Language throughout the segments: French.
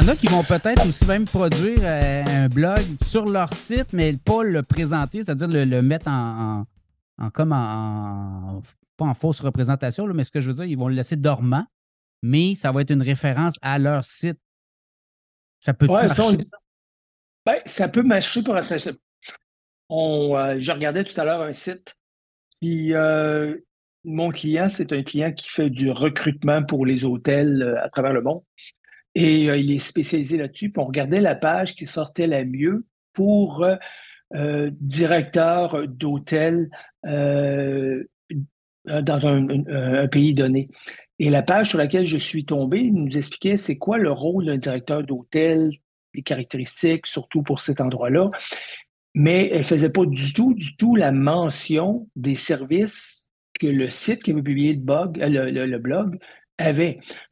en a qui vont peut-être aussi même produire euh, un blog sur leur site, mais pas le présenter, c'est-à-dire le, mettre en, comme en, pas en fausse représentation, mais ce que je veux dire, ils vont le laisser dormant, mais ça va être une référence à leur site. Ça peut marcher, ça? Ben, ça peut marcher pour on, euh, Je regardais tout à l'heure un site, puis euh, mon client, c'est un client qui fait du recrutement pour les hôtels à travers le monde. Et il est spécialisé là-dessus. Puis on regardait la page qui sortait la mieux pour directeur d'hôtel dans un, pays donné. Et la page sur laquelle je suis tombé nous expliquait c'est quoi le rôle d'un directeur d'hôtel, les caractéristiques, surtout pour cet endroit-là. Mais elle ne faisait pas du tout, du tout la mention des services que le site qui avait publié blog, euh, le, blog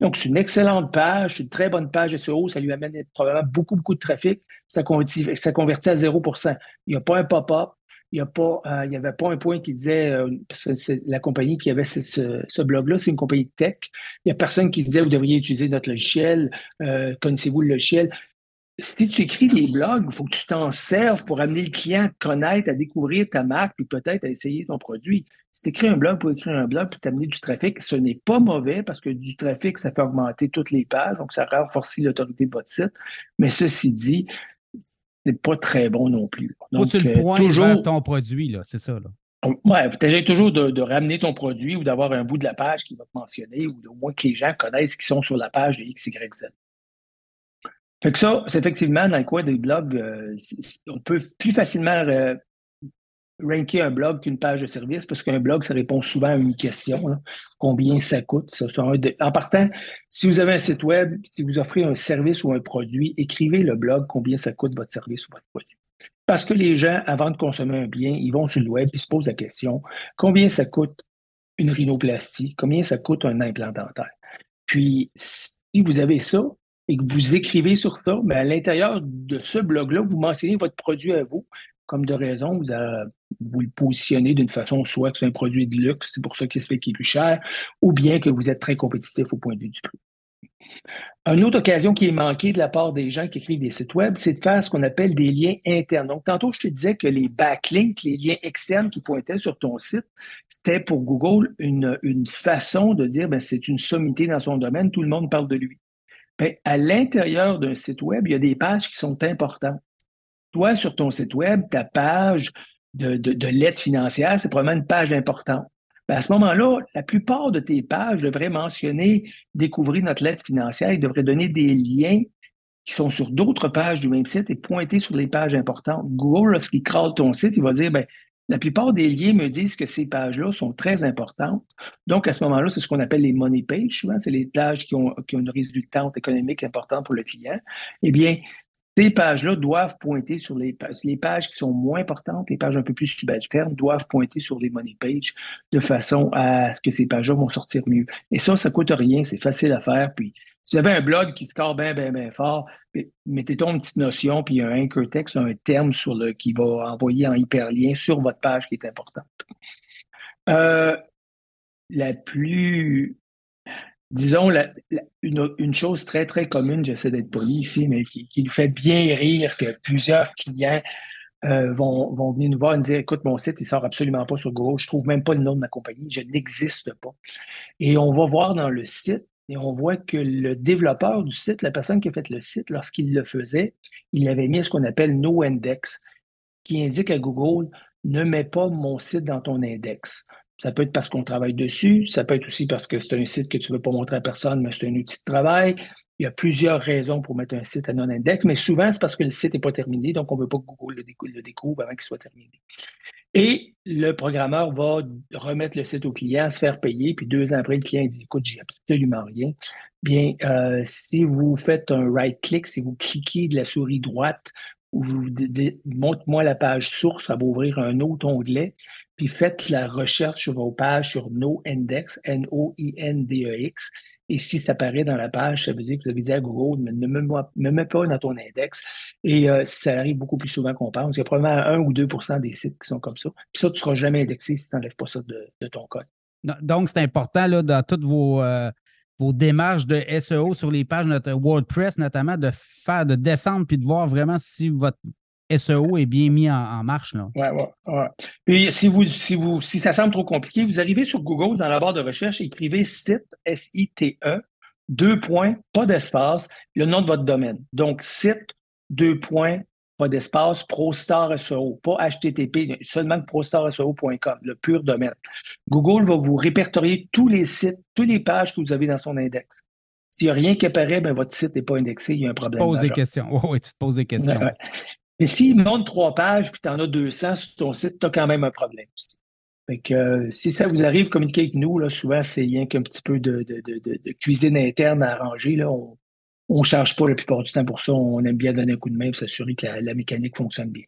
Donc, c'est une excellente page, c'est une très bonne page SEO, ça lui amène probablement beaucoup, beaucoup de trafic, ça convertit, ça convertit à 0% Il n'y a pas un pop-up, il n'y avait pas un point qui disait, euh, c'est la compagnie qui avait ce, blog-là, c'est une compagnie de tech. Il n'y a personne qui disait, vous devriez utiliser notre logiciel, euh, connaissez-vous le logiciel? Si tu écris des blogs, il faut que tu t'en serves pour amener le client à te connaître, à découvrir ta marque, puis peut-être à essayer ton produit. Si tu écris un blog pour écrire un blog pour t'amener du trafic, ce n'est pas mauvais parce que du trafic, ça peut augmenter toutes les pages, donc ça renforce l'autorité de votre site. Mais ceci dit, c'est pas très bon non plus. Donc, tu le euh, toujours ton produit, là, c'est ça. Là. Ouais, tu toujours de, ramener ton produit ou d'avoir un bout de la page qui va te mentionner ou au moins que les gens connaissent qui sont sur la page de XYZ. Fait que ça, c'est effectivement dans le coin des blogs, euh, on peut plus facilement euh, ranker un blog qu'une page de service parce qu'un blog, ça répond souvent à une question. Combien ça coûte? Ça, En partant, si vous avez un site web, si vous offrez un service ou un produit, écrivez le blog combien ça coûte votre service ou votre produit. Parce que les gens, avant de consommer un bien, ils vont sur le web et se posent la question combien ça coûte une rhinoplastie? Combien ça coûte un implant dentaire? Puis, si vous avez ça et que vous écrivez sur ça, mais à l'intérieur de ce blog-là, vous mentionnez votre produit à vous, comme de raison, vous, vous le positionnez d'une façon, soit que c'est un produit de luxe, c'est pour ça qu'il se fait qu'il est plus cher, ou bien que vous êtes très compétitif au point de vue du prix. Une autre occasion qui est manquée de la part des gens qui écrivent des sites web, c'est de faire ce qu'on appelle des liens internes. Donc, tantôt, je te disais que les backlinks, les liens externes qui pointaient sur ton site, c'était pour Google une, une façon de dire, ben, c'est une sommité dans son domaine, tout le monde parle de lui. Ben, à l'intérieur d'un site web, il y a des pages qui sont importantes toi, sur ton site web, ta page de, de, lettre financière, c'est probablement une page importante. Ben, à ce moment-là, la plupart de tes pages devraient mentionner découvrir notre lettre financière. Ils devraient donner des liens qui sont sur d'autres pages du même site et pointer sur les pages importantes. Google, lorsqu'il crade ton site, il va dire, ben, la plupart des liens me disent que ces pages-là sont très importantes. Donc, à ce moment-là, c'est ce qu'on appelle les money pages. Souvent, c'est les pages qui ont, une résultante économique importante pour le client. Eh bien, ces pages-là doivent pointer sur les pages. Les pages qui sont moins importantes, les pages un peu plus subalternes, doivent pointer sur les money pages de façon à ce que ces pages-là vont sortir mieux. Et ça, ça coûte rien, c'est facile à faire. Puis, si vous avez un blog qui score bien, bien, bien fort, mettez-toi une petite notion, puis un anchor text, un terme sur le, qui va envoyer en hyperlien sur votre page qui est importante. Euh, la plus disons, une, chose très, très commune, j'essaie d'être poli ici, mais qui, qui, nous fait bien rire que plusieurs clients euh, vont, vont venir nous voir et nous dire Écoute, mon site, il sort absolument pas sur Google, je trouve même pas le nom de ma compagnie, je n'existe pas. Et on va voir dans le site et on voit que le développeur du site, la personne qui a fait le site, lorsqu'il le faisait, il avait mis ce qu'on appelle No Index, qui indique à Google ne mets pas mon site dans ton index. Ça peut être parce qu'on travaille dessus, ça peut être aussi parce que c'est un site que tu ne veux pas montrer à personne, mais c'est un outil de travail. Il y a plusieurs raisons pour mettre un site à non-index, mais souvent, c'est parce que le site n'est pas terminé, donc on ne veut pas que Google le, découvre, avant qu'il soit terminé. Et le programmeur va remettre le site au client, se faire payer, puis deux ans après, le client dit Écoute, j'ai absolument rien. Bien, euh, si vous faites un right-click, si vous cliquez de la souris droite, ou montre-moi la page source, ça va ouvrir un autre onglet puis faites la recherche sur vos pages sur NoIndex, N-O-I-N-D-E-X. Et si ça apparaît dans la page, ça veut dire que vous avez dit à Google, ne me, mets pas dans ton index. Et euh, ça arrive beaucoup plus souvent qu'on pense. Il y a probablement 1 ou 2% des sites qui sont comme ça. Puis ça, tu ne seras jamais indexé si tu n'enlèves pas ça de, ton code. Donc, c'est important là, dans toutes vos, euh, vos démarches de SEO sur les pages de WordPress, notamment, de faire, de descendre puis de voir vraiment si votre SEO est bien mis en, marche. Oui, oui. Ouais. Puis si vous, si vous, si ça semble trop compliqué, vous arrivez sur Google dans la barre de recherche, écrivez site S-I-T-E, deux points, pas d'espace, le nom de votre domaine. Donc, site, deux points, pas d'espace, ProStar SEO, pas HTTP, seulement ProStarSEO.com, le pur domaine. Google va vous répertorier tous les sites, toutes les pages que vous avez dans son index. S'il n'y a rien qui apparaît, ben, votre site n'est pas indexé, il y a un problème. Tu te poses des questions. oui, tu te poses des questions. Mais s'il monte trois pages puis tu en as 200 sur ton site, tu as quand même un problème aussi. Fait que, euh, si ça vous arrive, communiquer avec nous. Là, souvent, c'est rien qu'un petit peu de, cuisine interne à arranger. Là. On ne charge pas la plupart du temps pour ça. On aime bien donner un coup de main pour s'assurer que la, mécanique fonctionne bien.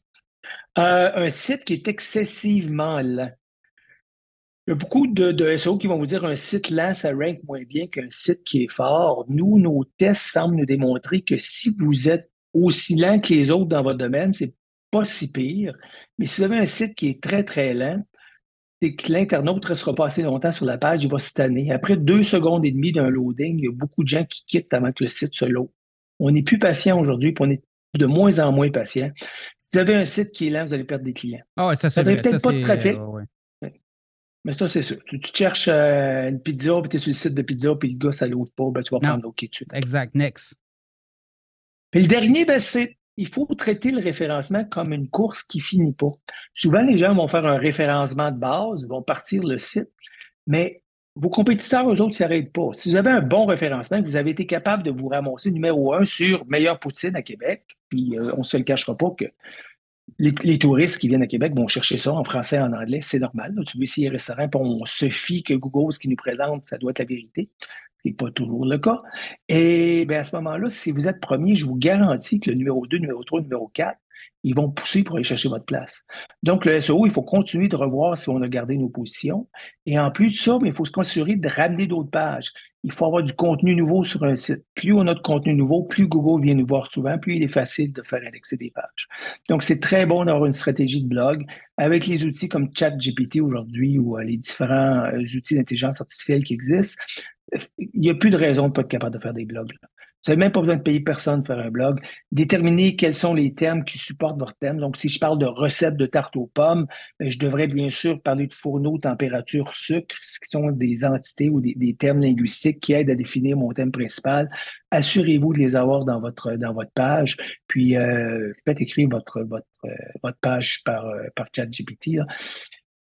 Euh, un site qui est excessivement lent. Il y a beaucoup de, de SEO qui vont vous dire un site lent, ça rank moins bien qu'un site qui est fort. Nous, nos tests semblent nous démontrer que si vous êtes aussi lent que les autres dans votre domaine, c'est pas si pire. Mais si vous avez un site qui est très, très lent, c'est que l'internaute ne restera pas assez longtemps sur la page, il va se tanner. Après deux secondes et demie d'un loading, il y a beaucoup de gens qui quittent avant que le site se load. On n'est plus patient aujourd'hui, puis on est de moins en moins patient. Si vous avez un site qui est lent, vous allez perdre des clients. Ah ouais, ça, c'est peut-être pas de trafic. Mais ça, c'est ça. Tu, cherches euh, une pizza, puis tu es sur le site de pizza, puis le gars, ça ne load pas, ben, tu vas prendre OK tout de suite. Exact. Next. Le dernier, ben, c'est il faut traiter le référencement comme une course qui finit pas. Souvent, les gens vont faire un référencement de base, vont partir le site, mais vos compétiteurs, eux autres, ne s'arrêtent pas. Si vous avez un bon référencement, vous avez été capable de vous ramasser numéro un sur meilleure poutine à Québec, puis euh, on ne se le cachera pas que les, touristes qui viennent à Québec vont chercher ça en français en anglais, c'est normal. Tu veux essayer un restaurant, puis on se fie que Google, ce qui nous présente, ça doit être la vérité ce n'est pas toujours le cas. Et bien, à ce moment-là, si vous êtes premier, je vous garantis que le numéro 2, numéro 3, numéro 4, ils vont pousser pour aller chercher votre place. Donc, le SEO, il faut continuer de revoir si on a gardé nos positions. Et en plus de ça, il faut se assurer de ramener d'autres pages. Il faut avoir du contenu nouveau sur un site. Plus on a de contenu nouveau, plus Google vient nous voir souvent, plus il est facile de faire indexer des pages. Donc, c'est très bon d'avoir une stratégie de blog avec les outils comme ChatGPT aujourd'hui ou euh, les différents euh, outils d'intelligence artificielle qui existent il n'y a plus de raison de ne pas être capable de faire des blogs. Vous n'avez même pas besoin de payer personne pour faire un blog. Déterminer quels sont les termes qui supportent votre thème. Donc, si je parle de recettes de tarte aux pommes, ben, je devrais bien sûr parler de fourneau, température, sucre, ce qui sont des entités ou des, termes linguistiques qui aident à définir mon thème principal. Assurez-vous de les avoir dans votre dans votre page. Puis euh, faites écrire votre votre euh, votre page par euh, par ChatGPT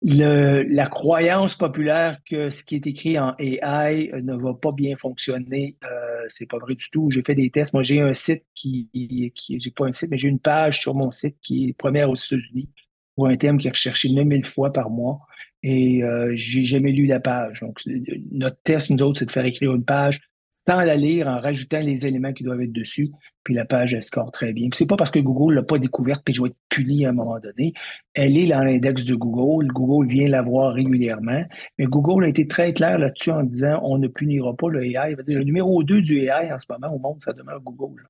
le, la croyance populaire que ce qui est écrit en AI ne va pas bien fonctionner, euh, c'est pas vrai du tout. J'ai fait des tests. Moi, j'ai un site qui, qui j'ai pas un site, mais j'ai une page sur mon site qui est première aux États-Unis pour un thème qui est recherché 9000 fois par mois. Et euh, j'ai jamais lu la page. Donc, notre test, nous autres, c'est de faire écrire une page sans la lire, en rajoutant les éléments qui doivent être dessus, puis la page, score très bien. c'est pas parce que Google l'a pas découverte, puis je vais être puni à un moment donné. Elle est dans l'index de Google. Google vient la voir régulièrement. Mais Google a été très clair là-dessus en disant on ne punira pas le AI. Le numéro 2 du AI en ce moment au monde, ça demeure Google.